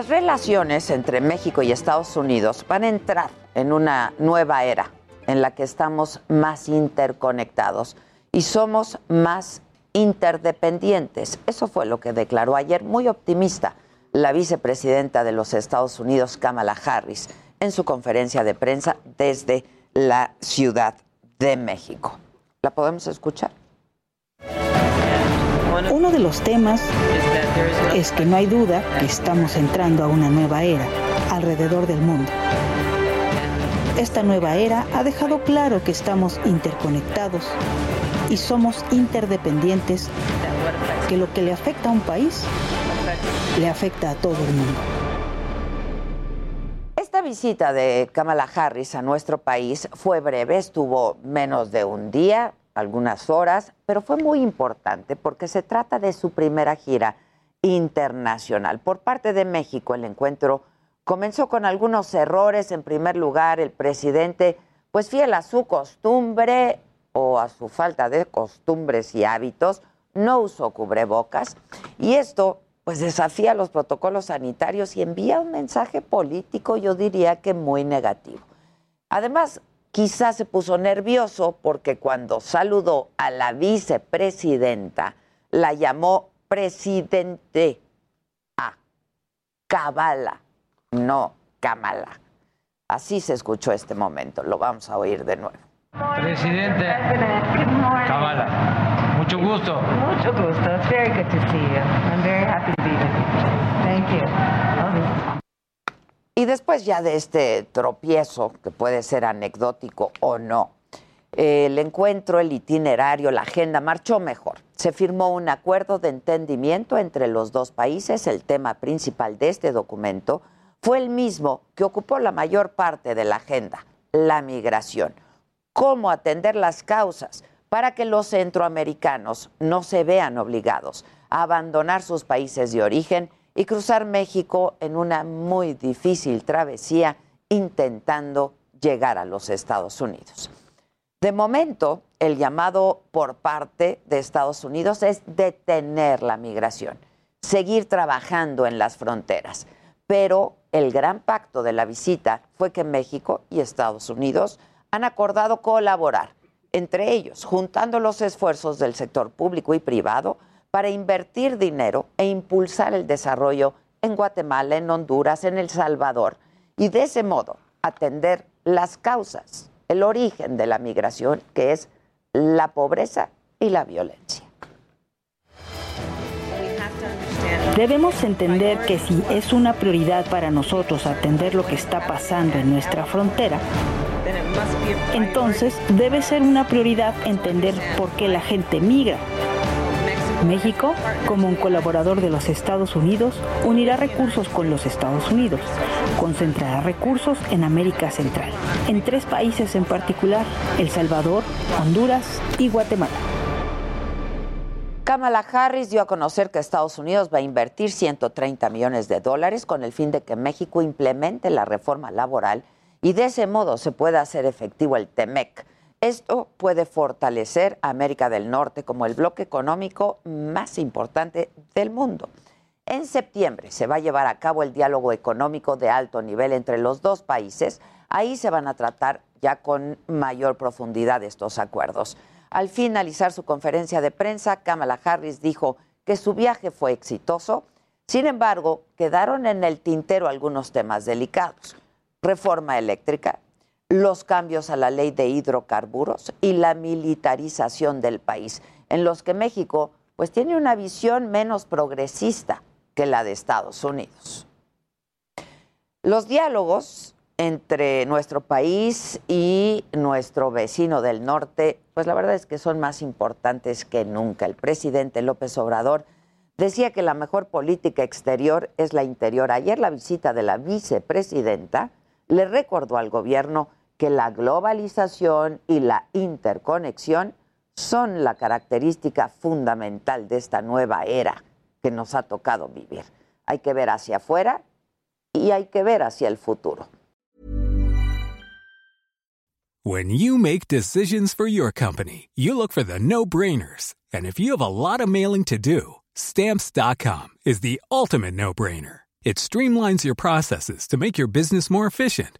Las relaciones entre México y Estados Unidos van a entrar en una nueva era en la que estamos más interconectados y somos más interdependientes. Eso fue lo que declaró ayer muy optimista la vicepresidenta de los Estados Unidos, Kamala Harris, en su conferencia de prensa desde la Ciudad de México. ¿La podemos escuchar? Uno de los temas es que no hay duda que estamos entrando a una nueva era alrededor del mundo. Esta nueva era ha dejado claro que estamos interconectados y somos interdependientes, que lo que le afecta a un país le afecta a todo el mundo. Esta visita de Kamala Harris a nuestro país fue breve, estuvo menos de un día, algunas horas, pero fue muy importante porque se trata de su primera gira internacional. Por parte de México, el encuentro comenzó con algunos errores. En primer lugar, el presidente, pues fiel a su costumbre o a su falta de costumbres y hábitos, no usó cubrebocas. Y esto, pues desafía los protocolos sanitarios y envía un mensaje político, yo diría que muy negativo. Además, quizás se puso nervioso porque cuando saludó a la vicepresidenta, la llamó presidente a Kabala, no Kamala. Así se escuchó este momento, lo vamos a oír de nuevo. Presidente Kabala, mucho gusto. Mucho gusto. It's very good to see you. I'm very happy to be with you. Thank you. Después ya de este tropiezo, que puede ser anecdótico o no, el encuentro, el itinerario, la agenda marchó mejor. Se firmó un acuerdo de entendimiento entre los dos países. El tema principal de este documento fue el mismo que ocupó la mayor parte de la agenda, la migración. Cómo atender las causas para que los centroamericanos no se vean obligados a abandonar sus países de origen y cruzar México en una muy difícil travesía intentando llegar a los Estados Unidos. De momento, el llamado por parte de Estados Unidos es detener la migración, seguir trabajando en las fronteras. Pero el gran pacto de la visita fue que México y Estados Unidos han acordado colaborar, entre ellos, juntando los esfuerzos del sector público y privado para invertir dinero e impulsar el desarrollo en Guatemala, en Honduras, en El Salvador, y de ese modo atender las causas el origen de la migración, que es la pobreza y la violencia. Debemos entender que si es una prioridad para nosotros atender lo que está pasando en nuestra frontera, entonces debe ser una prioridad entender por qué la gente migra México, como un colaborador de los Estados Unidos, unirá recursos con los Estados Unidos, concentrará recursos en América Central, en tres países en particular, El Salvador, Honduras y Guatemala. Kamala Harris dio a conocer que Estados Unidos va a invertir 130 millones de dólares con el fin de que México implemente la reforma laboral y de ese modo se puede hacer efectivo el TEMEC. Esto puede fortalecer a América del Norte como el bloque económico más importante del mundo. En septiembre se va a llevar a cabo el diálogo económico de alto nivel entre los dos países. Ahí se van a tratar ya con mayor profundidad estos acuerdos. Al finalizar su conferencia de prensa, Kamala Harris dijo que su viaje fue exitoso. Sin embargo, quedaron en el tintero algunos temas delicados. Reforma eléctrica, los cambios a la ley de hidrocarburos y la militarización del país, en los que México pues tiene una visión menos progresista que la de Estados Unidos. Los diálogos entre nuestro país y nuestro vecino del norte, pues la verdad es que son más importantes que nunca. El presidente López Obrador decía que la mejor política exterior es la interior. Ayer la visita de la vicepresidenta le recordó al gobierno que la globalización y la interconexión son la característica fundamental de esta nueva era que nos ha tocado vivir. Hay que ver hacia afuera y hay que ver hacia el futuro. When you make decisions for your company, you look for the no-brainers. And if you have a lot of mailing to do, stamps.com is the ultimate no-brainer. It streamlines your processes to make your business more efficient,